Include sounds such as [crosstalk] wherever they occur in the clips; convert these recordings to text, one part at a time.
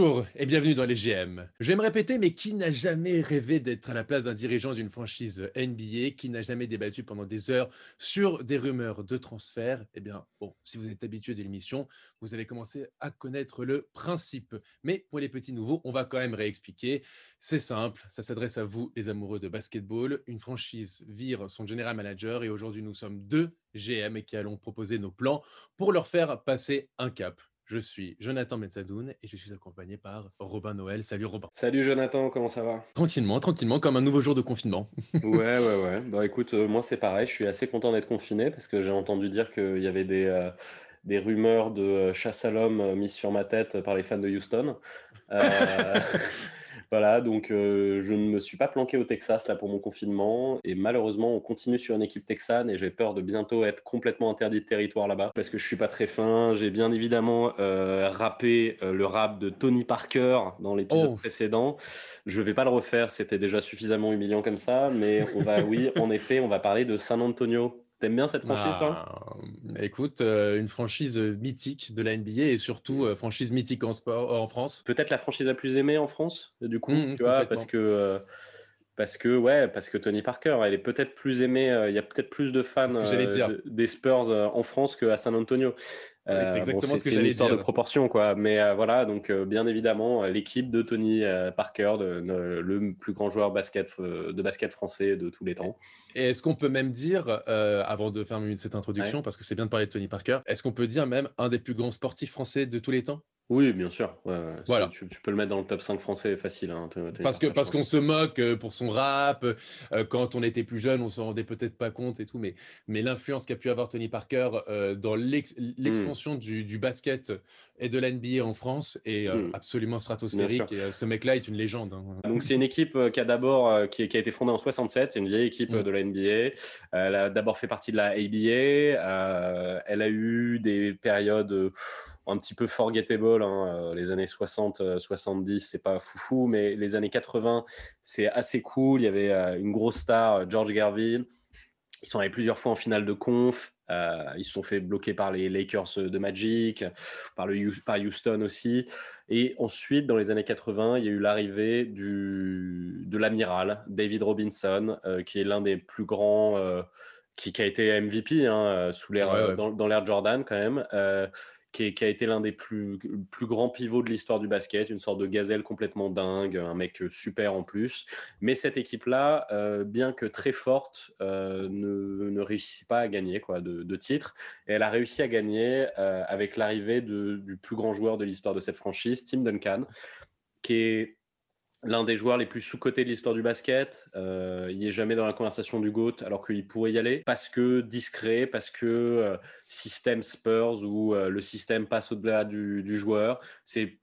Bonjour et bienvenue dans les GM. Je vais me répéter, mais qui n'a jamais rêvé d'être à la place d'un dirigeant d'une franchise NBA Qui n'a jamais débattu pendant des heures sur des rumeurs de transfert? Eh bien, bon, si vous êtes habitué de l'émission, vous avez commencé à connaître le principe. Mais pour les petits nouveaux, on va quand même réexpliquer. C'est simple, ça s'adresse à vous, les amoureux de basketball. Une franchise vire son general manager et aujourd'hui, nous sommes deux GM qui allons proposer nos plans pour leur faire passer un cap. Je suis Jonathan Metzadoun et je suis accompagné par Robin Noël. Salut Robin. Salut Jonathan, comment ça va? Tranquillement, tranquillement, comme un nouveau jour de confinement. [laughs] ouais, ouais, ouais. Bah écoute, euh, moi c'est pareil, je suis assez content d'être confiné parce que j'ai entendu dire qu'il y avait des, euh, des rumeurs de euh, chasse à l'homme mises sur ma tête par les fans de Houston. [laughs] [laughs] Voilà, donc euh, je ne me suis pas planqué au Texas là pour mon confinement et malheureusement on continue sur une équipe texane et j'ai peur de bientôt être complètement interdit de territoire là-bas parce que je suis pas très fin. J'ai bien évidemment euh, rappé euh, le rap de Tony Parker dans l'épisode oh. précédent. Je vais pas le refaire, c'était déjà suffisamment humiliant comme ça, mais on va, oui, en effet, on va parler de San Antonio. T'aimes bien cette franchise, toi? Bah, Écoute, euh, une franchise euh, mythique de la NBA et surtout euh, franchise mythique en, sport, en France. Peut-être la franchise la plus aimée en France, du coup, mmh, tu vois, parce que, parce que, ouais, parce que Tony Parker, elle est peut-être plus aimée, il y a peut-être plus de fans des Spurs en France qu'à San Antonio. Euh, c'est exactement ce que j'allais dire. de proportion, quoi. Mais euh, voilà, donc euh, bien évidemment, l'équipe de Tony Parker, le plus grand joueur basket, de basket français de tous les temps. Et est-ce qu'on peut même dire, avant de faire cette introduction, parce que c'est bien de parler de Tony Parker, est-ce qu'on peut dire même un des plus grands sportifs français de tous les temps? Oui, bien sûr. Voilà. Tu, peux le mettre dans le top 5 français facile. Hein, parce que parce qu'on se moque euh, pour son rap. Euh, quand on était plus jeune, on s'en rendait peut-être pas compte et tout. Mais, mais l'influence qu'a pu avoir Tony Parker euh, dans mmh. L'expansion du, basket et de l'NBA en France est mmh. absolument stratosphérique. Et ce mec-là est une légende. Hein. Donc c'est une équipe qui a d'abord qui, qui, a été fondée en 67. C'est une vieille équipe mmh. de la NBA. Elle a d'abord fait partie de la ABA. elle a eu des périodes un petit peu forgettable. Hein, euh, les années 60, 70, euh, c'est pas foufou, mais les années 80, c'est assez cool. Il y avait euh, une grosse star, George Garvin. Ils sont allés plusieurs fois en finale de conf. Ils se sont fait bloquer par les Lakers de Magic, par, le, par Houston aussi. Et ensuite, dans les années 80, il y a eu l'arrivée de l'amiral David Robinson, qui est l'un des plus grands, qui, a été MVP hein, sous Dans, dans l'ère Jordan quand même qui, a été l'un des plus, plus grands pivots de l'histoire du basket, une sorte de gazelle complètement dingue, un mec super en plus. Mais cette équipe-là, euh, bien que très forte, euh, ne, ne, réussit pas à gagner quoi, de, de titres. Et elle a réussi à gagner euh, avec l'arrivée du plus grand joueur de l'histoire de cette franchise, Tim Duncan, qui est l'un des joueurs les plus sous-cotés de l'histoire du basket. Euh, il n'est jamais dans la conversation du GOAT alors qu'il pourrait y aller parce que discret, parce que euh, système Spurs où euh, le système passe au-delà du, du, joueur. C'est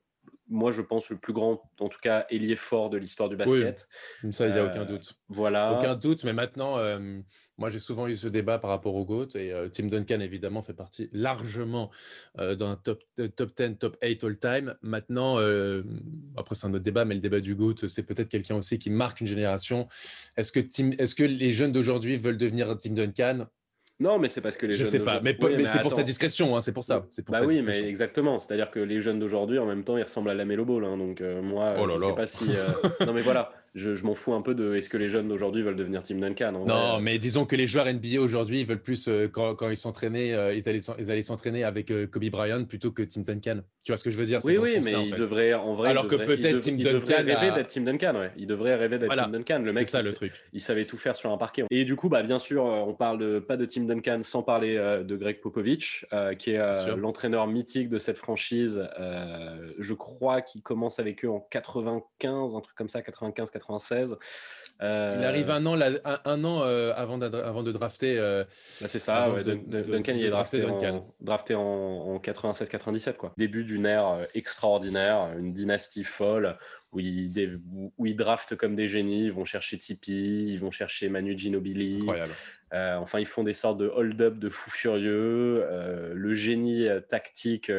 moi, je pense, le plus grand, en tout cas, ailier fort de l'histoire du basket. Oui, ça, il n'y a aucun doute. Voilà. Aucun doute, mais maintenant, moi, j'ai souvent eu ce débat par rapport au GOAT et Tim Duncan, évidemment, fait partie largement d'un top, top 10, top 8 all-time. Maintenant, après, c'est un autre débat, mais le débat du GOAT, c'est peut-être quelqu'un aussi qui marque une génération. Est-ce que, est que les jeunes d'aujourd'hui veulent devenir Tim Duncan? Non, mais c'est parce que les je jeunes. sais pas, mais, c'est pour sa discrétion, hein, c'est pour ça. Pour bah oui, mais exactement. C'est-à-dire que les jeunes d'aujourd'hui, en même temps, ils ressemblent à la Melo Ball. Hein, donc euh, moi, oh je ne sais pas si. Euh, [laughs] non, mais voilà je, m'en fous un peu de est-ce que les jeunes d'aujourd'hui veulent devenir Team Duncan. non, mais disons que les joueurs NBA aujourd'hui veulent plus, euh, quand, ils s'entraînaient, euh, ils allaient, ils allaient s'entraîner avec euh, Kobe Bryant plutôt que Team Duncan. Tu vois ce que je veux dire? Oui, oui, mais il devrait, en vrai. Alors que peut-être Team Duncan. devrait rêver d'être Team Duncan, ouais. Il devrait rêver d'être Team Duncan. Le mec, ça, le truc. il savait tout faire sur un parquet. Et du coup, bah, bien sûr, on parle de, pas de Team Duncan sans parler de Greg Popovich, qui est l'entraîneur mythique de cette franchise. je crois qu'il commence avec eux en 95, un truc comme ça, 95-96. Euh, il arrive un an, un, an euh, avant, de, avant de drafter. Euh, bah, c'est ça, Duncan, il est drafté, En, drafté en, 96-97. Quoi. Début d'une ère extraordinaire, une dynastie folle où ils, où ils draftent comme des génies. Ils vont chercher Tipeee, ils vont chercher Manu Ginobili. enfin, ils font des sortes de hold-up de fous furieux. le génie tactique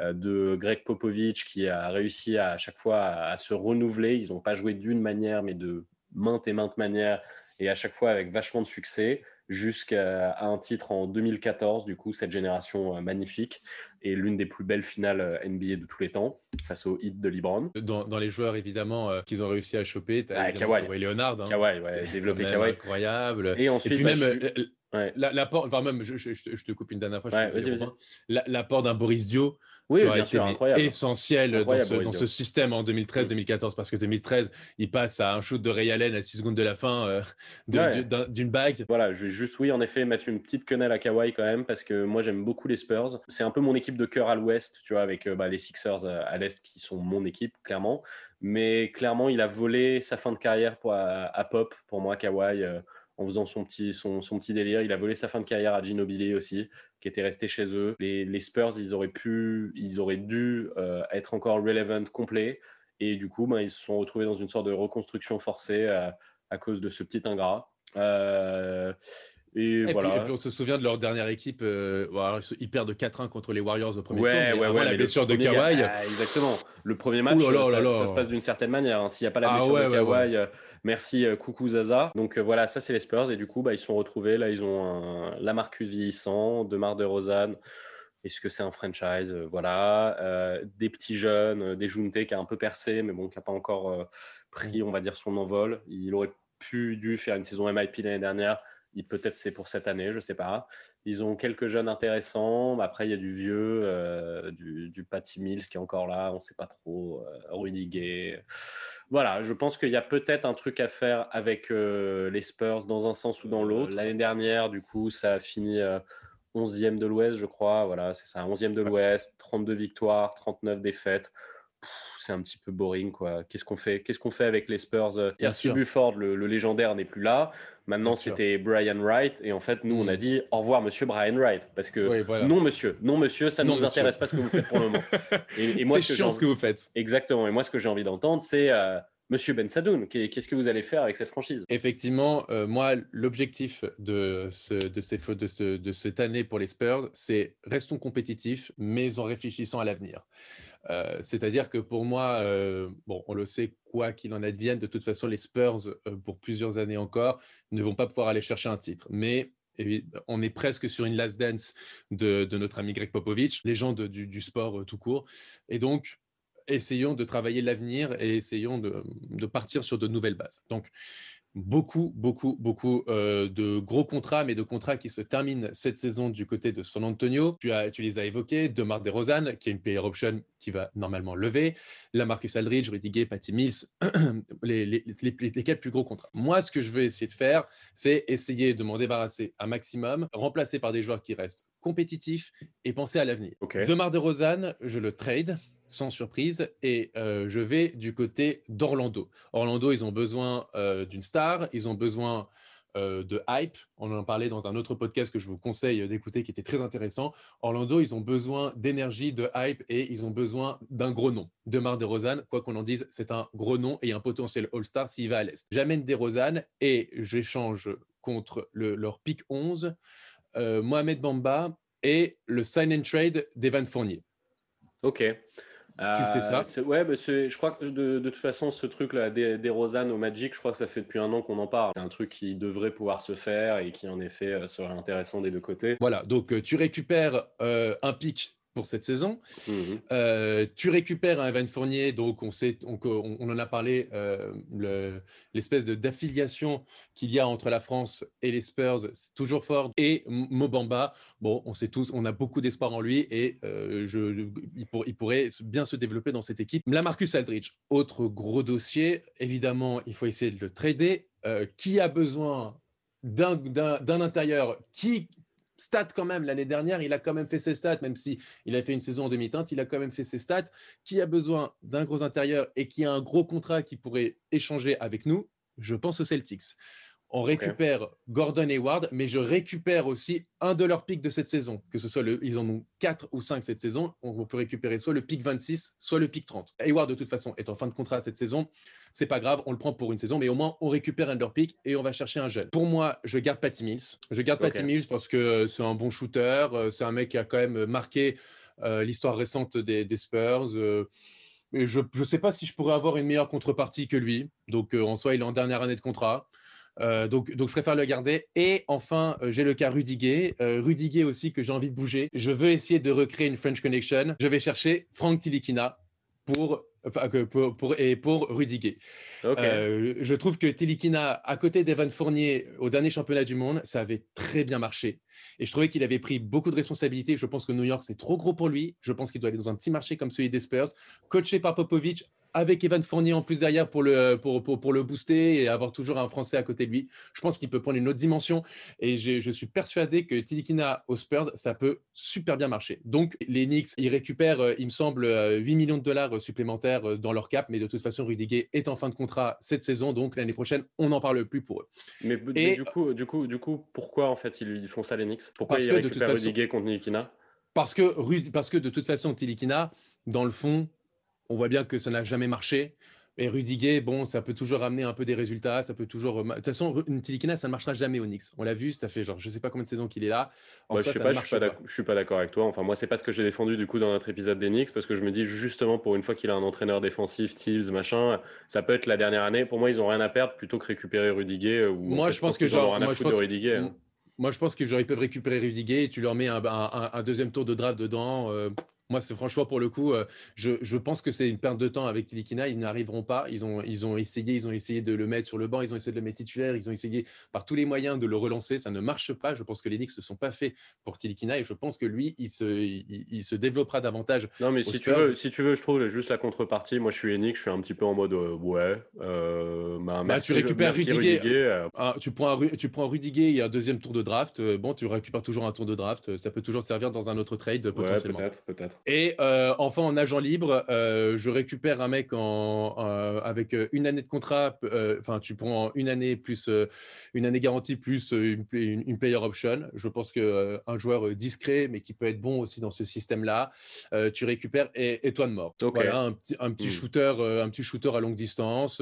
de Greg Popovich qui a réussi à, chaque fois à, se renouveler. Ils n'ont pas joué d'une manière, mais de maintes et maintes manières. et à chaque fois avec vachement de succès jusqu'à un titre en 2014, du coup, cette génération euh, magnifique et l'une des plus belles finales euh, NBA de tous les temps face au hit de LeBron. Dans, les joueurs, évidemment, euh, qu'ils ont réussi à choper, tu as ah, Kawhi. Leonard. Hein. Kawhi, ouais, développé Kawhi. Incroyable. Et ensuite, bah, même, la, porte, enfin même, je, te coupe une dernière fois. L'apport d'un Boris Dio oui, sûr, incroyable. essentiel dans, ce, dans, ce, système en 2013-2014 parce que 2013, il passe à un shoot de Ray Allen à 6 secondes de la fin euh, d'une bague. Voilà, je vais juste, oui, en effet, mettre une petite quenelle à Kawhi quand même parce que moi j'aime beaucoup les Spurs. C'est un peu mon équipe de cœur à l'ouest, tu vois, avec euh, bah, les Sixers euh, à l'est qui sont mon équipe, clairement. Mais clairement, il a volé sa fin de carrière pour, à, Pop, pour moi, Kawhi en faisant son petit, son, son, petit délire. Il a volé sa fin de carrière à Ginobili aussi, qui était resté chez eux. Les, Spurs, ils auraient pu, ils auraient dû euh, être encore relevant complet. Et du coup, ben, ils se sont retrouvés dans une sorte de reconstruction forcée à, à cause de ce petit ingrat. Euh, et, voilà. puis, et, puis, on se souvient de leur dernière équipe, euh, ils perdent 4-1 contre les Warriors au premier ouais, tour. Ouais, ouais, la blessure de Kawhi. Ah, exactement. Le premier match, ça, se passe d'une certaine manière. Hein. S'il n'y a pas la ah blessure de Kawhi, euh, merci, euh, coucou Zaza. Donc euh, voilà, ça c'est les Spurs. Et du coup, bah, ils sont retrouvés. Là, ils ont un Lamarcus vieillissant, Demar de Rosanne. Est-ce que c'est un franchise Voilà. des petits jeunes, des Junte qui a un peu percé, mais bon, qui n'a pas encore pris, on va dire, son envol. Il aurait pu dû faire une saison MIP l'année dernière Peut-être c'est pour cette année, je ne sais pas. Ils ont quelques jeunes intéressants. Après, il y a du vieux, euh, du, du Patty Mills qui est encore là, on ne sait pas trop. Euh, Rudy Gay. Voilà, je pense qu'il y a peut-être un truc à faire avec euh, les Spurs dans un sens ou dans l'autre. L'année dernière, du coup, ça a fini 11e de l'Ouest, je crois. Voilà, c'est ça, 11e de l'Ouest, 32 victoires, 39 défaites c'est un petit peu boring quoi. Qu'est-ce qu'on fait Qu'est-ce qu'on fait avec les Spurs Percy Bufford, le, légendaire, n'est plus là. Maintenant, c'était Brian Wright. Et en fait, nous, on a hmm. dit au revoir, monsieur Brian Wright. Parce que non, monsieur, non, monsieur, ça ne nous intéresse pas ce que vous faites pour le moment. [laughs] Et, moi, c'est chiant ce que vous faites. Exactement. Et moi, ce que j'ai envie d'entendre, c'est euh, Monsieur Ben Sadoun, qu'est-ce que vous allez faire avec cette franchise? Effectivement, euh, moi, l'objectif de, cette année pour les Spurs, c'est restons compétitifs, mais en réfléchissant à l'avenir. Euh, c'est-à-dire que pour moi, euh, bon, on le sait, quoi qu'il en advienne, de toute façon, les Spurs, pour plusieurs années encore, ne vont pas pouvoir aller chercher un titre. Mais on est presque sur une last dance de, notre ami Greg Popovich, légende du, du sport tout court. Et donc, essayons de travailler l'avenir et essayons de, partir sur de nouvelles bases. Donc, beaucoup, beaucoup, beaucoup euh, de gros contrats, mais de contrats qui se terminent cette saison du côté de San Antonio. Tu, as, tu les as évoqués, DeMar DeRozan, qui est une player option qui va normalement lever, la Marcus Aldridge, Rudy Gay, Patty Mills, [clears throat] les, les, les, quatre plus gros contrats. Moi, ce que je veux essayer de faire, c'est essayer de m'en débarrasser un maximum, remplacer par des joueurs qui restent compétitifs et penser à l'avenir. Okay. DeMar DeRozan, je le trade sans surprise, et euh, je vais du côté d'Orlando. Orlando, ils ont besoin euh, d'une star, ils ont besoin euh, de hype. On en parlait dans un autre podcast que je vous conseille d'écouter qui était très intéressant. Orlando, ils ont besoin d'énergie, de hype et ils ont besoin d'un gros nom. Demar DeRozan, quoi qu'on en dise, c'est un gros nom et un potentiel All-Star s'il va à l'Est. J'amène DeRozan et j'échange contre le, leur pick 11, Mohamed Bamba et le sign and trade d'Evan Fournier. Ok tu fais ça euh, Ouais, bah, je crois que de, de, toute façon, ce truc-là, des, des Rosanne au Magic, je crois que ça fait depuis un an qu'on en parle. C'est un truc qui devrait pouvoir se faire et qui, en effet, euh, serait intéressant des deux côtés. Voilà, donc euh, tu récupères un pic pour cette saison. Mmh tu récupères un Evan Fournier, donc on, sait, on, on en a parlé, l'espèce d'affiliation qu'il y a entre la France et les Spurs, c'est toujours fort. Et Mobamba, bon, on sait tous, on a beaucoup d'espoir en lui et je, il, il, pourrait bien se développer dans cette équipe. La Marcus Aldridge, autre gros dossier, évidemment, il faut essayer de le trader. qui a besoin d'un intérieur qui stats quand même. L'année dernière, il a quand même fait ses stats, même si il a fait une saison en demi-teinte, il a quand même fait ses stats. Qui a besoin d'un gros intérieur et qui a un gros contrat qui pourrait échanger avec nous? Je pense aux Celtics. On récupère Gordon Hayward, mais je récupère aussi un de leurs pics de cette saison. Que ce soit le, ils en ont 4 ou 5 cette saison. On peut récupérer soit le pic 26, soit le pic 30. Hayward, de toute façon, est en fin de contrat cette saison. C'est pas grave, on le prend pour une saison, mais au moins on récupère un de leurs pics et on va chercher un jeune. Pour moi, je garde Patty Mills. Je garde Patty Mills parce que c'est un bon shooter. Euh, c'est un mec qui a quand même marqué euh, l'histoire récente des, Spurs. Euh, je ne sais pas si je pourrais avoir une meilleure contrepartie que lui. Donc, en soi, il est en dernière année de contrat. Donc, donc, je préfère le garder. Et enfin, j'ai le cas Rudiger. Rudiger aussi, que j'ai envie de bouger. Je veux essayer de recréer une French Connection. Je vais chercher Frank Tilikina pour pour, pour, et pour Rudiger. Euh, je trouve que Tilikina, à côté d'Evan Fournier au dernier championnat du monde, ça avait très bien marché. Et je trouvais qu'il avait pris beaucoup de responsabilités. Je pense que New York, c'est trop gros pour lui. Je pense qu'il doit aller dans un petit marché comme celui des Spurs. Coaché par Popovic, avec Evan Fournier en plus derrière pour le, pour, pour, le booster et avoir toujours un Français à côté de lui, je pense qu'il peut prendre une autre dimension. Et je suis persuadé que Tilikina aux Spurs, ça peut super bien marcher. Donc, les Knicks, ils récupèrent, euh, il me semble, 8 euh, millions de dollars supplémentaires euh, dans leur cap. Mais de toute façon, Rudiger est en fin de contrat cette saison. Donc, l'année prochaine, on n'en parle plus pour eux. Mais, du, coup, du, coup, du coup, pourquoi en fait ils, font ça, les Knicks? Pourquoi ils récupèrent Rudiger contre Tilikina? Parce que, parce que de toute façon, Tilikina, dans le fond, on voit bien que ça n'a jamais marché. Et Rudiger, bon, ça peut toujours ramener un peu des résultats, ça peut toujours. De toute façon, une Tilikina, ça ne marchera jamais au Knicks. On l'a vu, ça fait genre, je sais pas combien de saisons qu'il est là. pas, je, suis pas, suis pas d'accord avec toi. Enfin, moi, c'est pas ce que j'ai défendu du coup dans notre épisode des Knicks, parce que je me dis justement pour une fois qu'il a un entraîneur défensif, Thieves, machin, ça peut être la dernière année. Pour moi, ils ont rien à perdre plutôt que récupérer Rudiger. Ou, moi, je pense que genre, moi, je pense... Rudiger. Hein. Moi, je pense qu'ils peuvent récupérer Rudiger et tu leur mets un, deuxième tour de draft dedans. Euh, moi, c'est franchement pour le coup, euh, je, je, pense que c'est une perte de temps avec Tilikina. Ils n'arriveront pas. Ils ont, ils ont essayé, ils ont essayé de le mettre sur le banc, ils ont essayé de le mettre titulaire, ils ont essayé par tous les moyens de le relancer. Ça ne marche pas. Je pense que les Knicks ne sont pas faits pour Tilikina et je pense que lui, il se, il, se développera davortage. Non, mais si tu, veux, si tu veux, je trouve juste la contrepartie. Moi, je suis Knicks, je suis un petit peu en mode euh, ouais. Euh, bah, bah, tu récupères Rudiger. Ah, tu, prends un, tu prends Rudiger, il y a un deuxième tour de draft. bon, tu récupères toujours un tour de draft. Ça peut toujours servir dans un autre trade potentiellement. peut-être, peut-être. Et enfin, en agent libre, euh, je récupère un mec en, euh, avec euh, une année de contrat. Enfin, tu prends une année plus une année garantie plus une, player option. Je pense que un joueur discret, mais qui peut être bon aussi dans ce système-là, tu récupères et, toi de mort. Voilà, un petit, un petit hmm. shooter, un petit shooter à longue distance,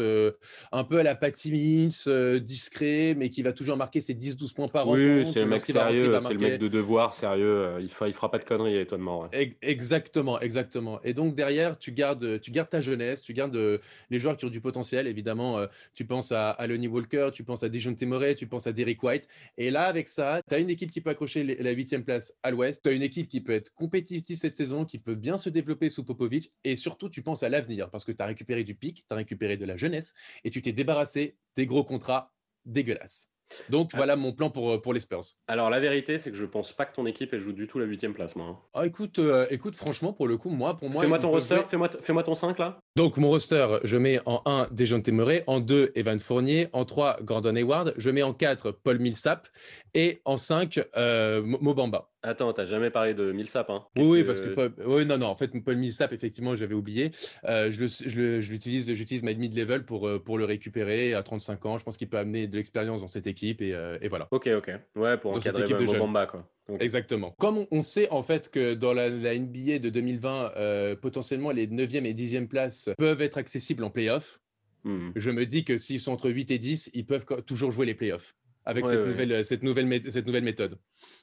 un peu à la Patty Mills, discret, mais qui va toujours marquer ses 10-12 points par an. Oui, c'est le mec sérieux, c'est le mec de devoir sérieux. Il ne il fera pas de conneries, étonnement. Ouais. Exactement, exactement. Exactement. Et donc derrière, tu gardes, tu gardes ta jeunesse, tu gardes euh, les joueurs qui ont du potentiel. Évidemment, euh, tu penses à, à Lonnie Walker, tu penses à Dijon Temoret, tu penses à Derek White. Et là, avec ça, tu as une équipe qui peut accrocher la huitième place à l'ouest. Tu as une équipe qui peut être compétitive cette saison, qui peut bien se développer sous Popovic. Et surtout, tu penses à l'avenir parce que tu as récupéré du pic, tu as récupéré de la jeunesse et tu t'es débarrassé des gros contrats dégueulasses. Donc ah. voilà mon plan pour, euh, pour les Spurs. Alors la vérité, c'est que je pense pas que ton équipe elle joue du tout la huitième place, moi. Hein. Ah, écoute, euh, écoute, franchement, pour le coup, moi, pour moi. Fais-moi ton roster, fais-moi, fais-moi ton 5 là. Donc mon roster, je mets en 1 Dejounte Murray, en 2 Evan Fournier, en 3 Gordon Hayward, je mets en 4 Paul Millsap et en 5 euh, Mobamba. Attends, t'as jamais parlé de Millsap, hein Oui, parce que Paul... oui, non, non. En fait, Paul Millsap, effectivement, j'avais oublié. Euh, je, je, l'utilise, j'utilise ma mid-level pour euh, pour le récupérer à 35 ans. Je pense qu'il peut amener de l'expérience dans cette équipe et, euh, et, voilà. Ok, ok. Ouais, pour dans encadrer équipe de Mobamba, quoi. Exactement. Comme on sait en fait que dans la, NBA de 2020, potentiellement les 9e et 10e places peuvent être accessibles en playoff. Hmm. Je me dis que s'ils sont entre 8 et 10, ils peuvent toujours jouer les playoffs avec cette, Nouvelle, cette, nouvelle, cette nouvelle méthode.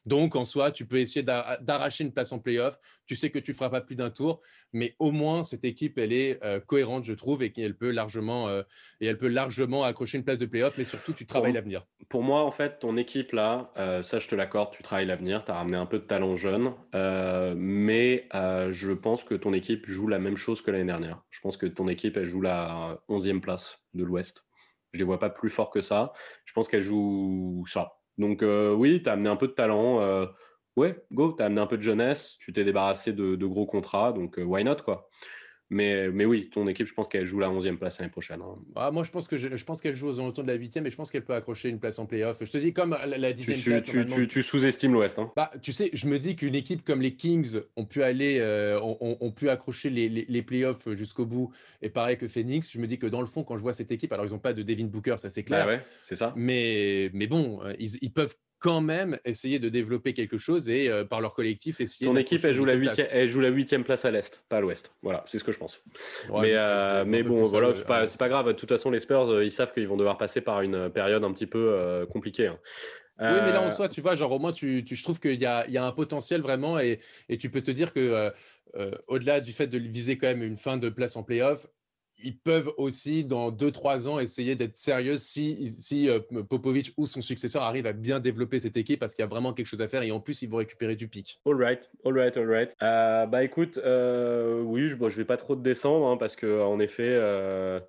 Donc, en soi, tu peux essayer d'arracher une place en playoff. Tu sais que tu ne feras pas plus d'un tour, mais au moins, cette équipe, elle est euh, cohérente, je trouve, et qu'elle peut, largement, euh, et elle peut largement accrocher une place de playoff, mais surtout, tu travailles l'avenir. Pour moi, en fait, ton équipe, là, euh, ça, je te l'accorde, tu travailles l'avenir, tu as ramené un peu de talent jeune, mais je pense que ton équipe joue la même chose que l'année dernière. Je pense que ton équipe, elle joue la 11e place de l'Ouest. Je les vois pas plus fort que ça. Je pense qu'elle joue ça. Donc euh, oui, tu as amené un peu de talent. Euh, ouais, go, tu as amené un peu de jeunesse. Tu t'es débarrassé de, de, gros contrats. Donc euh, why not, quoi. Mais, mais oui, ton équipe, je pense qu'elle joue la 11e place l'année prochaine. Hein. Ah, moi, je pense que je, pense qu'elle joue aux alentours de la 8e et je pense qu'elle peut accrocher une place en playoff. Je te dis, comme la, 10e tu, place. Tu, tu, sous-estimes l'Ouest. Hein. Bah, tu sais, je me dis qu'une équipe comme les Kings ont pu aller, euh, ont, pu accrocher les, les, playoffs jusqu'au bout. Et pareil que Phoenix, je me dis que dans le fond, quand je vois cette équipe, alors ils n'ont pas de Devin Booker, ça c'est clair. Bah ouais, c'est ça. Mais, mais bon, euh, ils, ils peuvent quand même essayer de développer quelque chose et euh, par leur collectif essayer. Ton équipe, elle joue, la huitième, elle joue la huitième place à l'Est, pas à l'Ouest. Voilà, c'est ce que je pense. mais, euh, mais bon, voilà, c'est pas, pas, grave. De toute façon, les Spurs, euh, ils savent qu'ils vont devoir passer par une période un petit peu compliquée. Hein. Oui, mais là en soi, tu vois, genre au moins, tu, tu je trouve qu'il y a, y a, un potentiel vraiment et, et, tu peux te dire que au-delà du fait de viser quand même une fin de place en playoff, ils peuvent aussi, dans 2-3 ans, essayer d'être sérieux si, si euh, Popovic ou son successeur arrive à bien développer cette équipe parce qu'il y a vraiment quelque chose à faire et en plus, ils vont récupérer du pic. All right, all right, all right. Euh, bah écoute, euh, oui, je ne vais pas trop te descendre hein, parce effet, euh,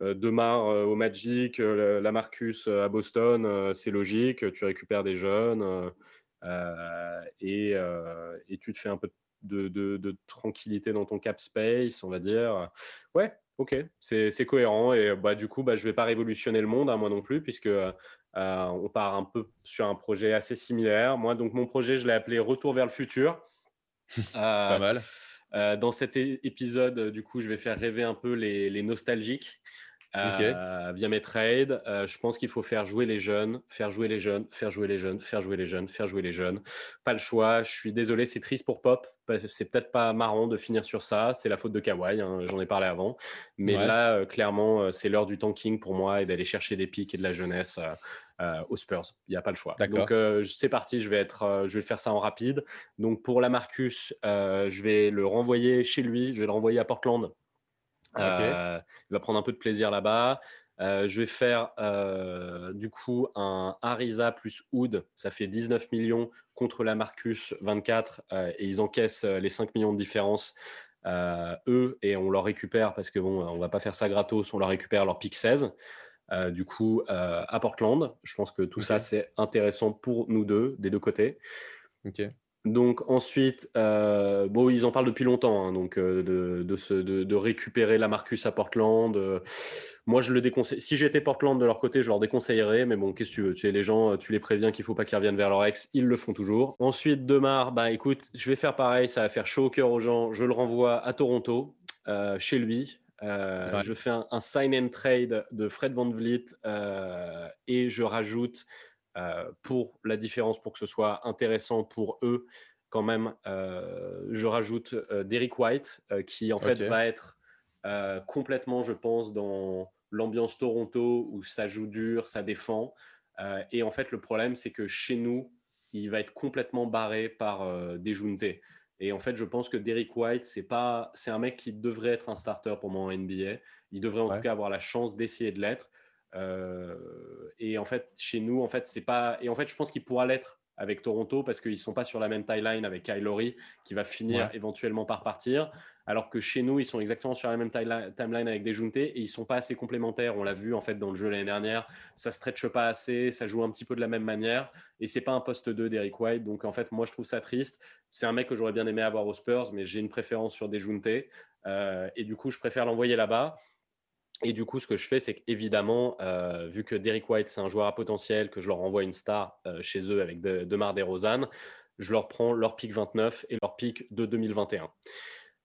Demar au Magic, la Marcus à Boston, c'est logique. Tu récupères des jeunes et, et, tu te fais un peu de, tranquillité dans ton cap space, on va dire. Ouais, Ok, c'est cohérent et bah, du coup, bah, je ne vais pas révolutionner le monde, hein, moi non plus, puisque euh, on part un peu sur un projet assez similaire. Moi, donc mon projet, je l'ai appelé Retour vers le futur. [laughs] pas mal. Euh, dans cet épisode, du coup, je vais faire rêver un peu les, les nostalgiques. Euh, via mes trades. Euh, je pense qu'il faut faire jouer les jeunes, faire jouer les jeunes, faire jouer les jeunes, faire jouer les jeunes, faire jouer les jeunes. Pas le choix. Je suis désolé, c'est triste pour Pop. C'est peut-être pas marrant de finir sur ça. C'est la faute de Kawhi. Hein, j'en ai parlé avant. Mais là, euh, clairement, c'est l'heure du tanking pour moi et d'aller chercher des pics et de la jeunesse. aux Spurs. Il n'y a pas le choix. Donc c'est parti, je vais, être, je vais faire ça en rapide. Donc pour la Marcus, je vais le renvoyer chez lui, je vais le renvoyer à Portland euh, il va prendre un peu de plaisir là-bas. Euh, je vais faire euh, du coup un Ariza plus Oud, ça fait 19 millions contre la Marcus 24 et ils encaissent les 5 millions de différence eux et on leur récupère parce que bon, on va pas faire ça gratos, on leur récupère leur pick 16. du coup, à Portland, je pense que tout ça c'est intéressant pour nous deux, des deux côtés. Ok. Donc ensuite, euh, bon, ils en parlent depuis longtemps, hein, donc euh, de, de, de, récupérer la Marcus à Portland. Euh, moi, je le déconseille. Si j'étais Portland de leur côté, je leur déconseillerais, mais bon, qu'est-ce que tu veux Tu sais, les gens, tu les préviens qu'il faut pas qu'ils reviennent vers leur ex, ils le font toujours. Ensuite, Demar, bah écoute, je vais faire pareil, ça va faire chaud au cœur aux gens. Je le renvoie à Toronto, chez lui. Je fais un, un, sign and trade de Fred Van Vliet et je rajoute pour la différence, pour que ce soit intéressant pour eux, quand même, euh, je rajoute euh, Derek White, qui en fait va être complètement, je pense, dans l'ambiance Toronto où ça joue dur, ça défend. et en fait, le problème, c'est que chez nous, il va être complètement barré par euh, Et en fait, je pense que Derek White, c'est pas, c'est un mec qui devrait être un starter pour moi en NBA. Il devrait en tout cas avoir la chance d'essayer de l'être. Euh, et en fait, chez nous, en fait, c'est pas. Et en fait, je pense qu'il pourra l'être avec Toronto parce qu'ils sont pas sur la même timeline avec Kyle qui va finir éventuellement par partir. Alors que chez nous, ils sont exactement sur la même timeline avec des et ils sont pas assez complémentaires. On l'a vu en fait dans le jeu l'année dernière. Ça stretche pas assez, ça joue un petit peu de la même manière et c'est pas un poste 2 d'Eric White. Donc en fait, moi je trouve ça triste. C'est un mec que j'aurais bien aimé avoir aux Spurs, mais j'ai une préférence sur des euh, et du coup, je préfère l'envoyer là-bas. Et du coup, ce que je fais, c'est qu'évidemment, euh, vu que Derek White, c'est un joueur à potentiel, que je leur envoie une star euh, chez eux avec de, Demar DeRozan, je leur prends leur pick 29 et leur pick de 2021.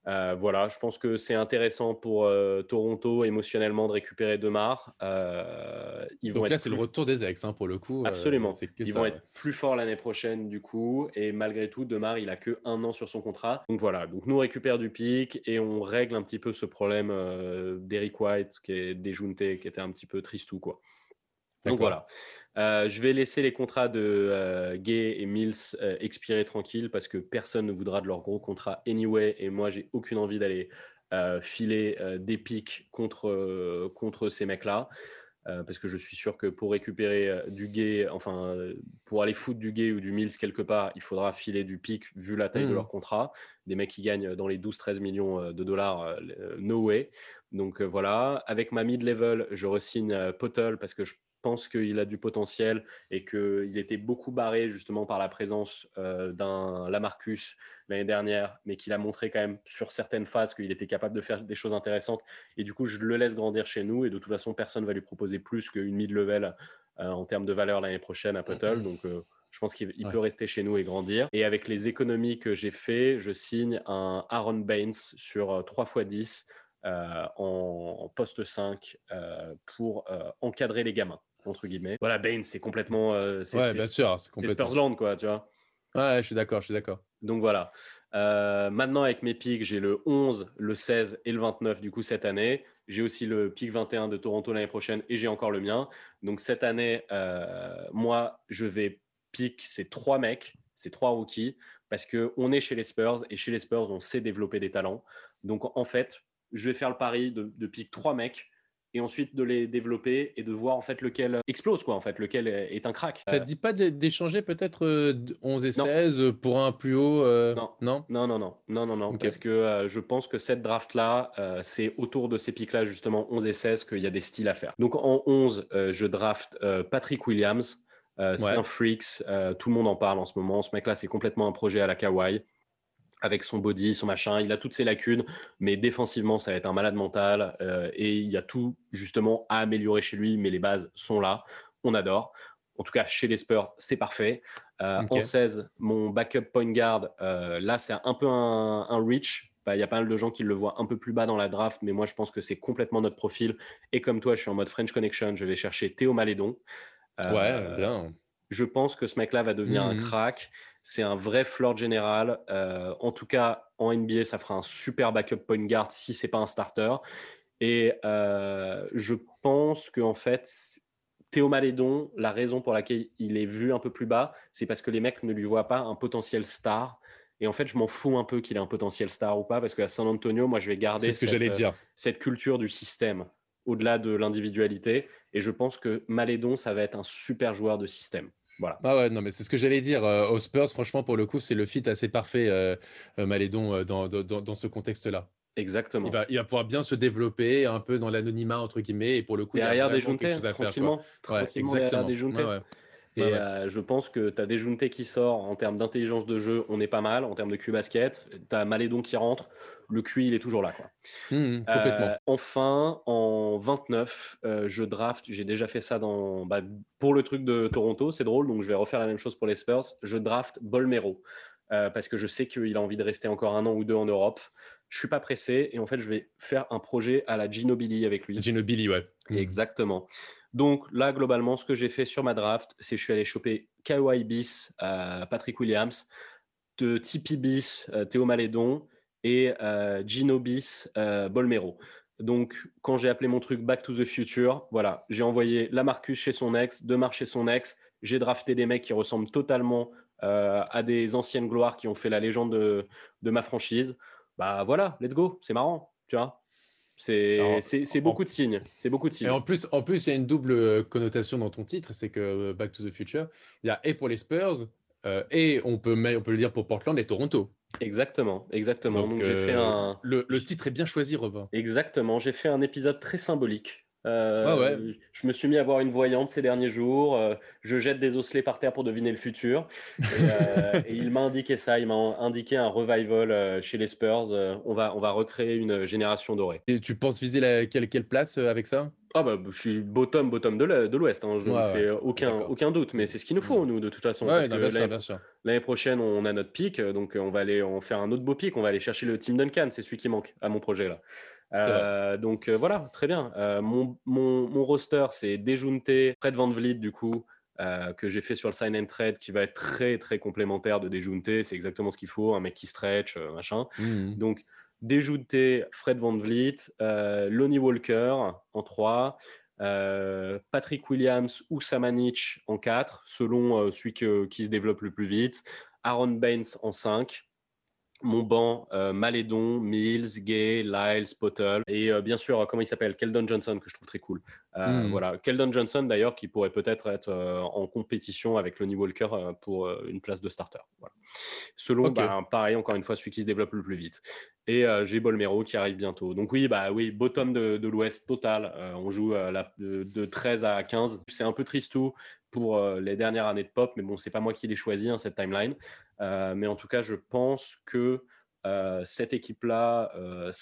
Euh, voilà, je pense que c'est intéressant pour euh, Toronto émotionnellement de récupérer Demar. Euh, ils Donc là, c'est le retour des ex, hein, pour le coup. Absolument. ils vont être plus forts l'année prochaine, du coup. Et malgré tout, Demar, il a que un an sur son contrat. Donc voilà, donc nous on récupère du pic et on règle un petit peu ce problème d'Eric White, qui est déjounté, qui était un petit peu tristou, quoi. Donc voilà. Euh, je vais laisser les contrats de euh, Gay et Mills euh, expirer tranquille parce que personne ne voudra de leur gros contrat anyway et moi j'ai aucune envie d'aller filer des pics contre, contre ces mecs-là. parce que je suis sûr que pour récupérer du gay, enfin, pour aller foutre du gay ou du Mills quelque part, il faudra filer du pic vu la taille de mmh. leur contrat. Des mecs qui gagnent dans les 12-13 millions de dollars, no way. Donc voilà, avec ma mid-level, je resigne Potel parce que je pense qu'il a du potentiel et qu'il était beaucoup barré justement par la présence euh, d'un Lamarcus l'année dernière, mais qu'il a montré quand même sur certaines phases qu'il était capable de faire des choses intéressantes. Et du coup, je le laisse grandir chez nous et de toute façon, personne ne va lui proposer plus qu'une mid-level euh, en termes de valeur l'année prochaine à Puttle. Donc, euh, je pense qu'il peut rester chez nous et grandir. Et avec les économies que j'ai fait, je signe un Aaron Baines sur 3 x 10 en, poste 5 pour encadrer les gamins entre guillemets. Voilà, Bane, c'est complètement. Euh, ouais, bien sûr, c'est complètement. Spursland, quoi, tu vois. Ouais, je suis d'accord, je suis d'accord. Donc voilà. Euh, maintenant, avec mes pics, j'ai le 11, le 16 et le 29 du coup cette année. J'ai aussi le pic 21 de Toronto l'année prochaine et j'ai encore le mien. Donc cette année, euh, moi, je vais pick ces trois mecs, ces trois rookies, parce qu'on est chez les Spurs et chez les Spurs, on sait développer des talents. Donc en fait, je vais faire le pari de, de pick trois mecs et ensuite de les développer et de voir en fait lequel explose quoi en fait lequel est un crack. Ça te dit pas d'échanger peut-être 11 et 16 pour un plus haut non. non? non non non non non non parce que je pense que cette draft là c'est autour de ces pics là justement 11 et 16 qu'il y a des styles à faire. Donc en 11 je draft Patrick Williams c'est un freaks tout le monde en parle en ce moment ce mec là c'est complètement un projet à la Kawhi avec son body, son machin. Il a toutes ses lacunes, mais défensivement, ça va être un malade mental. Euh, et il y a tout justement à améliorer chez lui, mais les bases sont là. On adore. En tout cas, chez les Spurs, c'est parfait. Euh, En 16, mon backup point guard, euh, là, c'est un peu un, reach. Bah, il y a pas mal de gens qui le voient un peu plus bas dans la draft, mais moi, je pense que c'est complètement notre profil. Et comme toi, je suis en mode French Connection. Je vais chercher Théo Malédon. ouais, bien. Je pense que ce mec-là va devenir un mmh crack. C'est un vrai floor général. Euh, en tout cas, en NBA, ça fera un super backup point guard si c'est pas un starter. Et euh, je pense qu'en fait, Théo Malédon, la raison pour laquelle il est vu un peu plus bas, c'est parce que les mecs ne lui voient pas un potentiel star. Et en fait, je m'en fous un peu qu'il ait un potentiel star ou pas, parce qu'à San Antonio, moi, je vais garder ce cette, dire. cette culture du système au-delà de l'individualité. Et je pense que Malédon, ça va être un super joueur de système. Voilà. Ah ouais, non, mais c'est ce que j'allais dire. Euh, aux Spurs, franchement, pour le coup, c'est le fit assez parfait, euh, euh, Malédon, dans, dans, dans, ce contexte-là. Exactement. Il va, il va, pouvoir bien se développer un peu dans l'anonymat, entre guillemets, et pour le coup, derrière il y a des quelque chose à faire. Tranquillement, ouais, exactement. Des ouais, et euh, je pense que tu as qui sort en termes d'intelligence de jeu, on est pas mal. En termes de Q-basket, tu as Malédon qui rentre. Le QI, il est toujours là. Quoi. Mmh, complètement. Euh, enfin, en 29, euh, je draft. J'ai déjà fait ça dans, bah, pour le truc de Toronto. C'est drôle, donc je vais refaire la même chose pour les Spurs. Je draft Bolmero. parce que je sais qu'il a envie de rester encore un an ou deux en Europe. Je suis pas pressé et en fait, je vais faire un projet à la Ginobili avec lui. Ginobili, ouais. Exactement. Donc là, globalement, ce que j'ai fait sur ma draft, c'est que je suis allé choper Kawhi Bis, euh, Patrick Williams, de Tipeee Bis, euh, Théo Malédon et euh, Gino Bis, Bolmero. Donc, quand j'ai appelé mon truc Back to the Future, voilà, j'ai envoyé Lamarcus chez son ex, Demar chez son ex. J'ai drafté des mecs qui ressemblent totalement à des anciennes gloires qui ont fait la légende de, de ma franchise. Bah voilà, let's go, c'est marrant, tu vois. C'est beaucoup de signes. C'est beaucoup de signes. Et en plus, en plus, il y a une double euh, connotation dans ton titre, c'est que euh, Back to the Future, il y a et pour les Spurs euh, et on peut, on peut le dire pour Portland et Toronto. Exactement, exactement. Donc, j'ai fait un. Le, le, titre est bien choisi, Robin. Exactement. J'ai fait un épisode très symbolique euh, je me suis mis à voir une voyante ces derniers jours. Euh, je jette des osselets par terre pour deviner le futur. Et, euh, il m'a indiqué ça. Il m'a indiqué un revival chez les Spurs. on, va, on va recréer une génération dorée. Et tu penses viser la, quelle, quelle place avec ça? Ah bah, je suis bottom, bottom de l'Ouest, hein. je ne fais aucun, aucun doute, mais c'est ce qu'il nous faut, nous, de toute façon. L'année prochaine, on a notre pic, donc on va aller en faire un autre beau pic, on va aller chercher le Team Duncan, c'est celui qui manque à mon projet là. Euh, donc euh, voilà, très bien. Euh, mon, mon, roster, c'est Déjounté, Fred Van Vliet, du coup, que j'ai fait sur le sign and trade, qui va être très très complémentaire de Déjounté. C'est exactement ce qu'il faut, un mec qui stretch, machin. Mmh donc Déjounté, Fred Van Vliet, Lonnie Walker en 3. Patrick Williams ou Samanich en 4, selon celui qui se développe le plus vite. Aaron Baines en 5 mon banc, euh, Malédon, Mills, Gay, Lyles, Pottle et euh, bien sûr, comment il s'appelle Keldon Johnson, que je trouve très cool. Euh, hmm. Voilà, Keldon Johnson d'ailleurs, qui pourrait peut-être être, en compétition avec Lonnie Walker pour une place de starter. Selon, bah, pareil, encore une fois, celui qui se développe le plus vite. Et j'ai Bolmero qui arrive bientôt. Donc oui, bah oui, bottom de, l'Ouest total. on joue la, de, 13 à 15. C'est un peu triste tout pour les dernières années de pop, mais bon, c'est pas moi qui l'ai choisi, hein, cette timeline. Euh, mais en tout cas, je pense que euh, cette équipe-là, euh,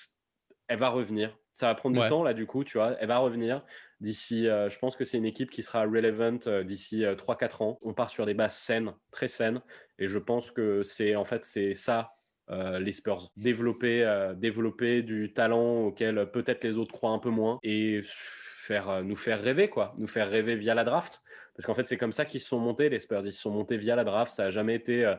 elle va revenir. Ça va prendre du temps, là, du coup, tu vois. Elle va revenir d'ici. je pense que c'est une équipe qui sera relevant d'ici 3-4 ans. On part sur des bases saines, très saines. Et je pense que c'est en fait, c'est ça les Spurs. Développer, développer du talent auquel peut-être les autres croient un peu moins et faire, nous faire rêver, quoi. Nous faire rêver via la draft. Parce qu'en fait, c'est comme ça qu'ils se sont montés, les Spurs. Ils se sont montés via la draft. Ça n'a jamais été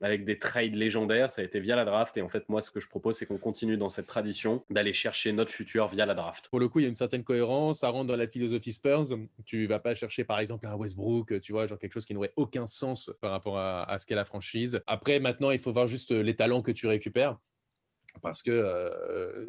avec des trades légendaires. Ça a été via la draft. Et en fait, moi, ce que je propose, c'est qu'on continue dans cette tradition d'aller chercher notre futur via la draft. Pour le coup, il y a une certaine cohérence. Ça rentre dans la philosophie Spurs. Tu vas pas chercher, par exemple, un Westbrook, tu vois, genre quelque chose qui n'aurait aucun sens par rapport à, ce qu'est la franchise. Après, maintenant, il faut voir juste les talents que tu récupères. Parce que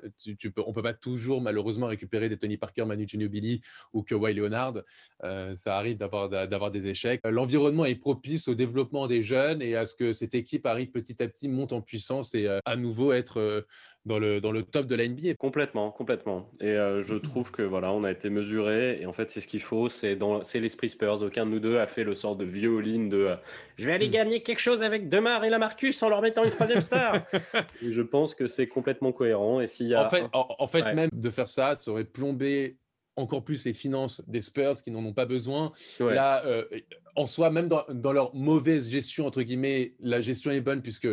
peux, on peut pas toujours malheureusement récupérer des Tony Parker, Manu Ginobili ou Kawhi Leonard. ça arrive d'avoir d'avoir des échecs. L'environnement est propice au développement des jeunes et à ce que cette équipe arrive petit à petit, monte en puissance et à nouveau être dans le, dans le top de la NBA. Complètement, complètement. Et je mmh. trouve que voilà, on a été mesuré et en fait c'est ce qu'il faut, c'est c'est l'esprit Spurs. Aucun de nous deux a fait le sort de violine de je vais aller mmh. gagner quelque chose avec Demar et Lamarcus en leur mettant une troisième star. [laughs] je pense que c'est complètement cohérent. Et s'il y a en fait, en, fait même de faire ça, ça aurait plombé encore plus les finances des Spurs qui n'en ont pas besoin. Là, euh, en soi, même dans, dans, leur mauvaise gestion, entre guillemets, la gestion est bonne puisque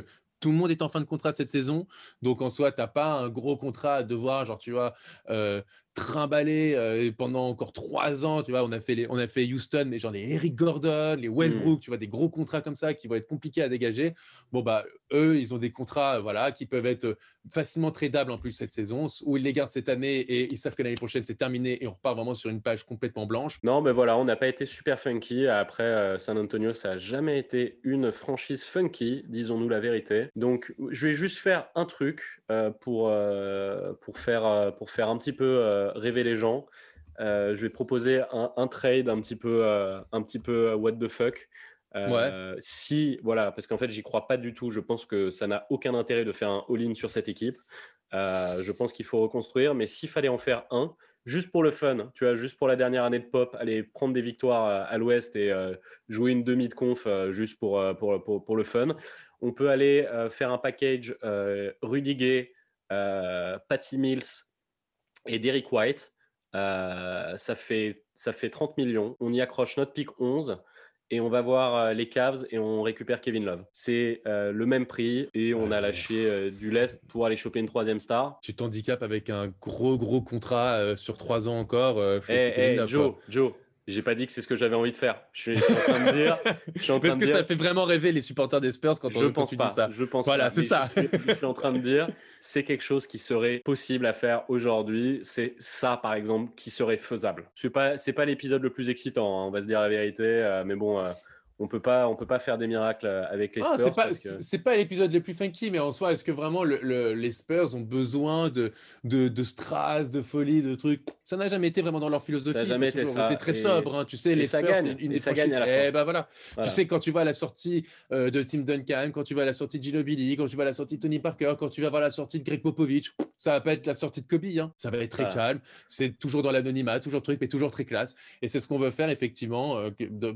tout le monde est en fin de contrat cette saison. Donc, en soi, tu n'as pas un gros contrat à devoir, genre, tu vois, euh, trimballer euh, pendant encore trois ans. Tu vois, on a fait, les, on a fait Houston, mais genre les Eric Gordon, les Westbrook, mmh. tu vois, des gros contrats comme ça qui vont être compliqués à dégager. Bon, bah, eux, ils ont des contrats voilà, qui peuvent être facilement tradables en plus cette saison, où ils les gardent cette année et ils savent que l'année prochaine, c'est terminé et on repart vraiment sur une page complètement blanche. Non, mais voilà, on n'a pas été super funky. Après, euh, San Antonio, ça n'a jamais été une franchise funky, disons-nous la vérité. Donc, je vais juste faire un truc euh, pour, pour, faire, pour faire un petit peu euh, rêver les gens. Euh, je vais proposer un, trade un petit peu, euh, un petit peu what the fuck. Si, voilà, parce qu'en fait, j'y crois pas du tout. Je pense que ça n'a aucun intérêt de faire un all-in sur cette équipe. je pense qu'il faut reconstruire, mais s'il fallait en faire un, juste pour le fun, tu vois, juste pour la dernière année de pop, aller prendre des victoires à l'ouest et jouer une demi de conf juste pour, pour, pour, pour, le fun, on peut aller faire un package Rudy Gay, Patty Mills, et Derek White, euh, ça, fait, ça fait 30 millions. On y accroche notre pick 11 et on va voir euh, les Cavs et on récupère Kevin Love. C'est euh, le même prix et on a lâché du lest pour aller choper une troisième star. Tu t'handicapes avec un gros gros contrat sur trois ans encore. Hey, eh, Joe, Joe, j'ai pas dit que c'est ce que j'avais envie de faire. Je suis, en train de dire. Parce que ça fait vraiment rêver les supporters des Spurs quand, on, je pense pas, ça. Je pense voilà, c'est ça. Je suis, en train de dire, c'est quelque chose qui serait possible à faire aujourd'hui. C'est ça, par exemple, qui serait faisable. C'est pas, c'est pas l'épisode le plus excitant. Hein, on va se dire la vérité, euh, mais bon. Euh, on peut pas, on peut pas faire des miracles euh, avec les ah, Spurs. c'est pas, l'épisode le plus funky, mais en soi, est-ce que vraiment les Spurs ont besoin de, de, de strass, de folie, de trucs? Ça n'a jamais été vraiment dans leur philosophie. Ça n'a jamais été ça. très sobre, hein. tu sais. Les Spurs, gagne. Une, et ça gagne à la fin. Eh ben voilà. Tu sais quand tu vas à la sortie euh, de Tim Duncan, quand tu vas à la sortie de Ginobili, quand tu vas à la sortie de Tony Parker, quand tu vas voir la sortie de Greg Popovich, ça va pas être la sortie de Kobe. Hein. Ça va être très calme. C'est toujours dans l'anonymat, toujours truc, mais toujours très classe. Et c'est ce qu'on veut faire effectivement euh,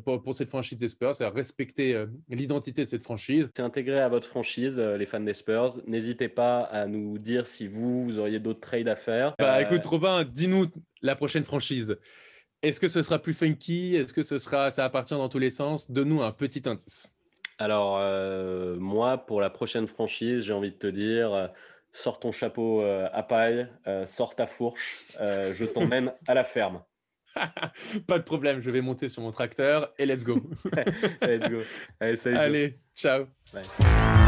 pour, pour cette franchise des Spurs c'est à respecter euh, l'identité de cette franchise. C'est intégré à votre franchise, euh, les fans des Spurs. N'hésitez pas à nous dire si vous, vous auriez d'autres trades à faire. Bah euh, écoute, Robin, dis-nous la prochaine franchise. Est-ce que ce sera plus funky? Est-ce que ce sera, ça appartient dans tous les sens? Donne-nous un petit indice. Alors, moi, pour la prochaine franchise, j'ai envie de te dire, sors ton chapeau à paille, sors ta fourche, je [laughs] t'emmène à la ferme. [laughs] Pas de problème, je vais monter sur mon tracteur et let's go. [laughs] let's go. Allez, ciao. Bye.